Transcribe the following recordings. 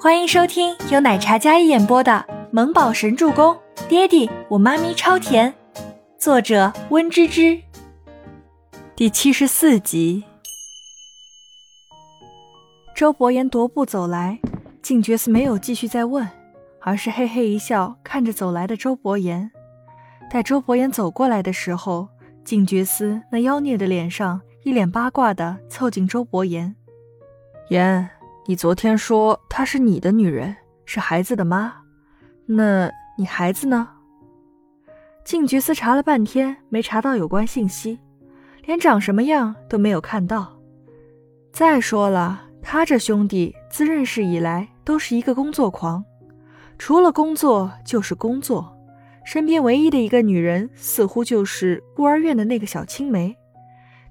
欢迎收听由奶茶嘉一演播的《萌宝神助攻》，爹地我妈咪超甜，作者温芝芝。第七十四集。周伯言踱步走来，静觉寺没有继续再问，而是嘿嘿一笑，看着走来的周伯言。待周伯言走过来的时候，静觉寺那妖孽的脸上一脸八卦的凑近周伯言，言。你昨天说她是你的女人，是孩子的妈，那你孩子呢？静觉司查了半天，没查到有关信息，连长什么样都没有看到。再说了，他这兄弟自认识以来都是一个工作狂，除了工作就是工作，身边唯一的一个女人似乎就是孤儿院的那个小青梅。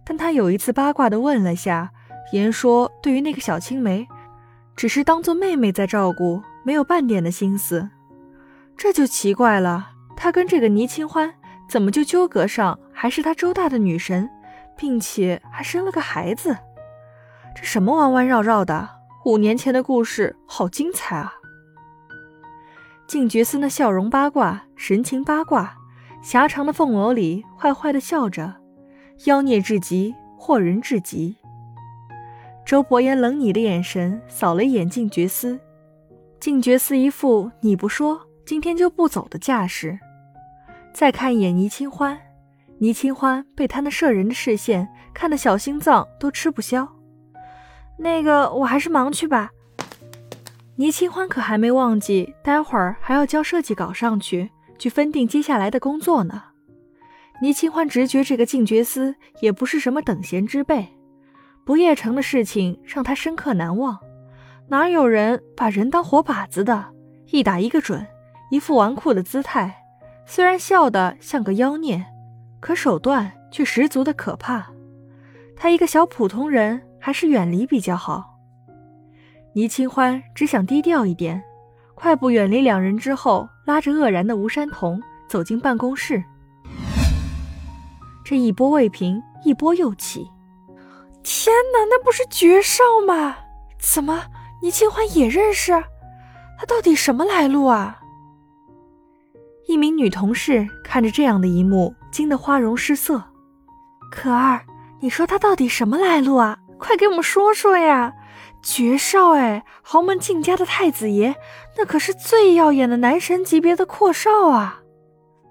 但他有一次八卦的问了下，言说对于那个小青梅。只是当做妹妹在照顾，没有半点的心思，这就奇怪了。他跟这个倪清欢怎么就纠葛上，还是他周大的女神，并且还生了个孩子？这什么弯弯绕绕的？五年前的故事好精彩啊！静觉寺那笑容八卦，神情八卦，狭长的凤眸里坏坏的笑着，妖孽至极，惑人至极。周伯言冷睨的眼神扫了一眼静觉司，静觉司一副你不说今天就不走的架势。再看一眼倪清欢，倪清欢被他那摄人的视线看得小心脏都吃不消。那个，我还是忙去吧。倪清欢可还没忘记，待会儿还要交设计稿上去，去分定接下来的工作呢。倪清欢直觉这个静觉司也不是什么等闲之辈。不夜城的事情让他深刻难忘，哪有人把人当活靶子的，一打一个准，一副纨绔的姿态。虽然笑得像个妖孽，可手段却十足的可怕。他一个小普通人，还是远离比较好。倪清欢只想低调一点，快步远离两人之后，拉着愕然的吴山童走进办公室。这一波未平，一波又起。天哪，那不是绝少吗？怎么倪清欢也认识？他到底什么来路啊？一名女同事看着这样的一幕，惊得花容失色。可儿，你说他到底什么来路啊？快给我们说说呀！绝少哎，豪门静家的太子爷，那可是最耀眼的男神级别的阔少啊！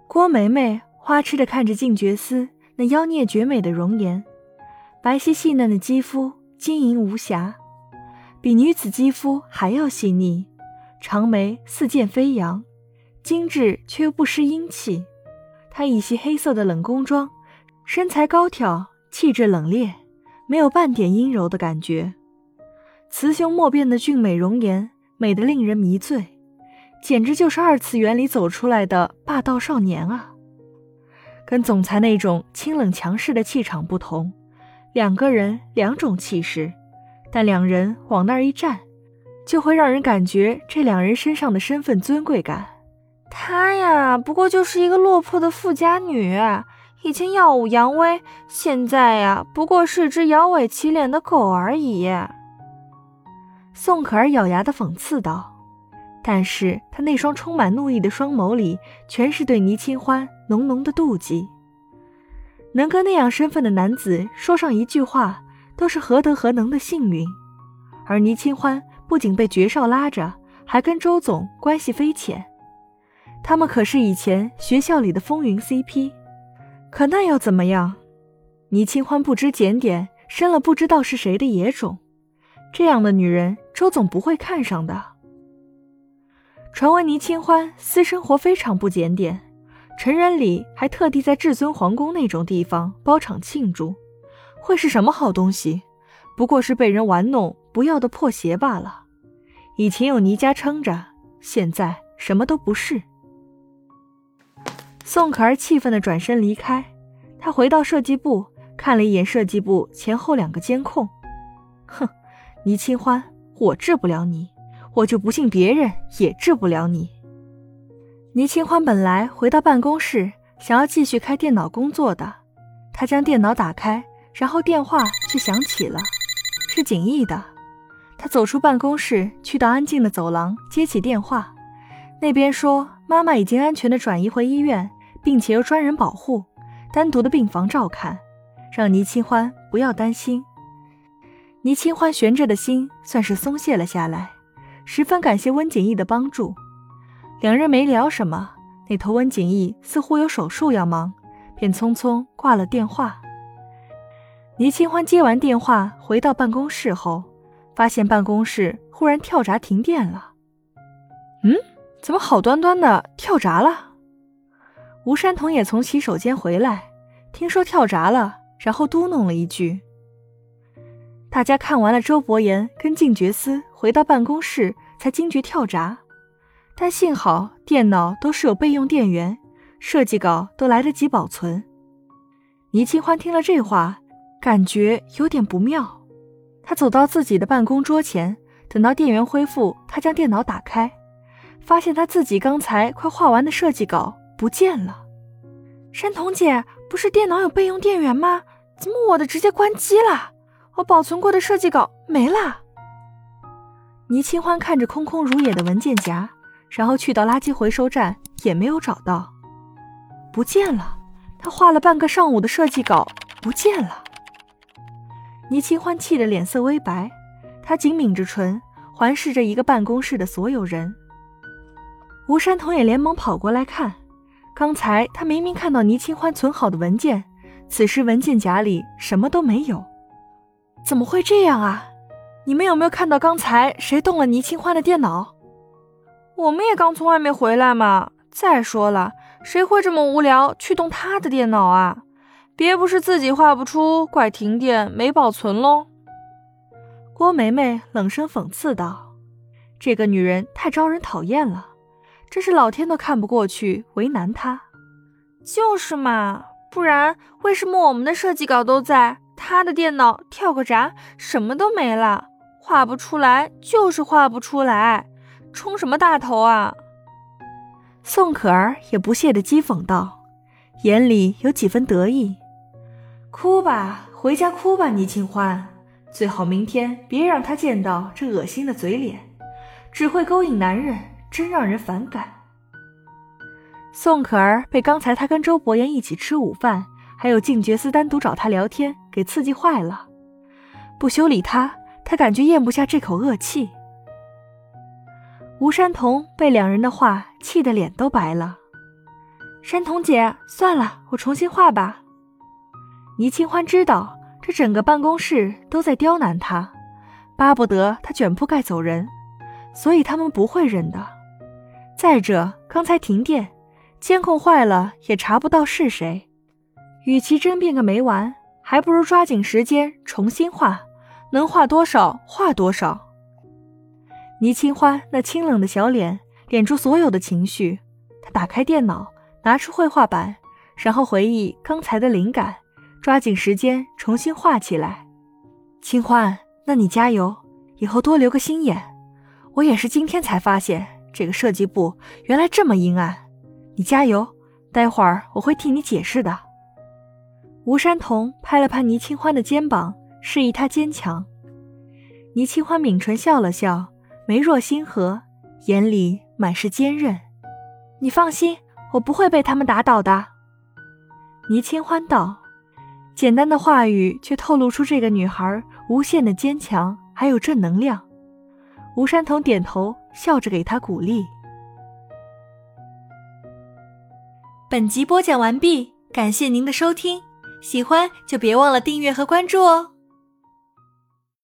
郭梅梅花痴的看着静觉司那妖孽绝美的容颜。白皙细嫩的肌肤，晶莹无瑕，比女子肌肤还要细腻。长眉似剑飞扬，精致却又不失英气。她一袭黑色的冷宫装，身材高挑，气质冷冽，没有半点阴柔的感觉。雌雄莫辨的俊美容颜，美得令人迷醉，简直就是二次元里走出来的霸道少年啊！跟总裁那种清冷强势的气场不同。两个人两种气势，但两人往那儿一站，就会让人感觉这两人身上的身份尊贵感。她呀，不过就是一个落魄的富家女，以前耀武扬威，现在呀，不过是只摇尾乞怜的狗而已。宋可儿咬牙的讽刺道，但是她那双充满怒意的双眸里，全是对倪清欢浓浓的妒忌。能跟那样身份的男子说上一句话，都是何德何能的幸运。而倪清欢不仅被爵少拉着，还跟周总关系匪浅。他们可是以前学校里的风云 CP。可那又怎么样？倪清欢不知检点，生了不知道是谁的野种。这样的女人，周总不会看上的。传闻倪清欢私生活非常不检点。成人礼还特地在至尊皇宫那种地方包场庆祝，会是什么好东西？不过是被人玩弄不要的破鞋罢了。以前有倪家撑着，现在什么都不是。宋可儿气愤地转身离开，她回到设计部，看了一眼设计部前后两个监控，哼，倪清欢，我治不了你，我就不信别人也治不了你。倪清欢本来回到办公室，想要继续开电脑工作的。他将电脑打开，然后电话却响起了，是景逸的。他走出办公室，去到安静的走廊，接起电话。那边说妈妈已经安全的转移回医院，并且由专人保护，单独的病房照看，让倪清欢不要担心。倪清欢悬着的心算是松懈了下来，十分感谢温景逸的帮助。两人没聊什么，那头温景逸似乎有手术要忙，便匆匆挂了电话。倪清欢接完电话，回到办公室后，发现办公室忽然跳闸停电了。嗯，怎么好端端的跳闸了？吴山童也从洗手间回来，听说跳闸了，然后嘟哝了一句。大家看完了周伯言跟静觉司回到办公室，才惊觉跳闸，但幸好电脑都是有备用电源，设计稿都来得及保存。倪清欢听了这话。感觉有点不妙，他走到自己的办公桌前，等到电源恢复，他将电脑打开，发现他自己刚才快画完的设计稿不见了。山童姐，不是电脑有备用电源吗？怎么我的直接关机了？我保存过的设计稿没了。倪清欢看着空空如也的文件夹，然后去到垃圾回收站，也没有找到，不见了。他画了半个上午的设计稿不见了。倪清欢气得脸色微白，他紧抿着唇，环视着一个办公室的所有人。吴山童也连忙跑过来看，刚才他明明看到倪清欢存好的文件，此时文件夹里什么都没有，怎么会这样啊？你们有没有看到刚才谁动了倪清欢的电脑？我们也刚从外面回来嘛。再说了，谁会这么无聊去动他的电脑啊？别不是自己画不出，怪停电没保存喽。郭梅梅冷声讽刺道：“这个女人太招人讨厌了，真是老天都看不过去，为难她。”就是嘛，不然为什么我们的设计稿都在，她的电脑跳个闸，什么都没了，画不出来就是画不出来，充什么大头啊？宋可儿也不屑地讥讽道，眼里有几分得意。哭吧，回家哭吧，倪清欢。最好明天别让他见到这恶心的嘴脸，只会勾引男人，真让人反感。宋可儿被刚才他跟周伯言一起吃午饭，还有静觉司单独找他聊天给刺激坏了，不修理他，他感觉咽不下这口恶气。吴山童被两人的话气得脸都白了。山童姐，算了，我重新画吧。倪清欢知道这整个办公室都在刁难他，巴不得他卷铺盖走人，所以他们不会认的。再者，刚才停电，监控坏了也查不到是谁。与其争辩个没完，还不如抓紧时间重新画，能画多少画多少。倪清欢那清冷的小脸敛出所有的情绪，他打开电脑，拿出绘画板，然后回忆刚才的灵感。抓紧时间重新画起来，清欢，那你加油，以后多留个心眼。我也是今天才发现这个设计部原来这么阴暗。你加油，待会儿我会替你解释的。吴山童拍了拍倪清欢的肩膀，示意他坚强。倪清欢抿唇笑了笑，眉若星河，眼里满是坚韧。你放心，我不会被他们打倒的。倪清欢道。简单的话语，却透露出这个女孩无限的坚强，还有正能量。吴山童点头，笑着给她鼓励。本集播讲完毕，感谢您的收听，喜欢就别忘了订阅和关注哦。